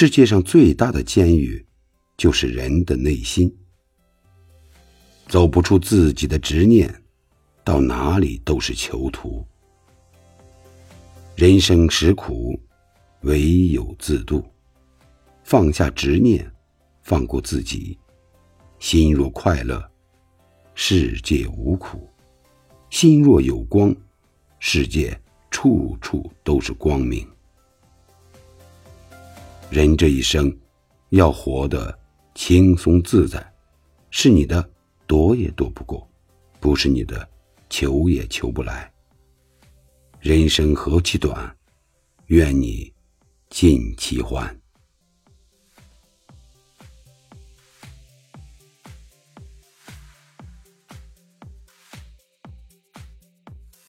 世界上最大的监狱，就是人的内心。走不出自己的执念，到哪里都是囚徒。人生实苦，唯有自渡。放下执念，放过自己，心若快乐，世界无苦；心若有光，世界处处都是光明。人这一生，要活得轻松自在，是你的躲也躲不过，不是你的求也求不来。人生何其短，愿你尽其欢。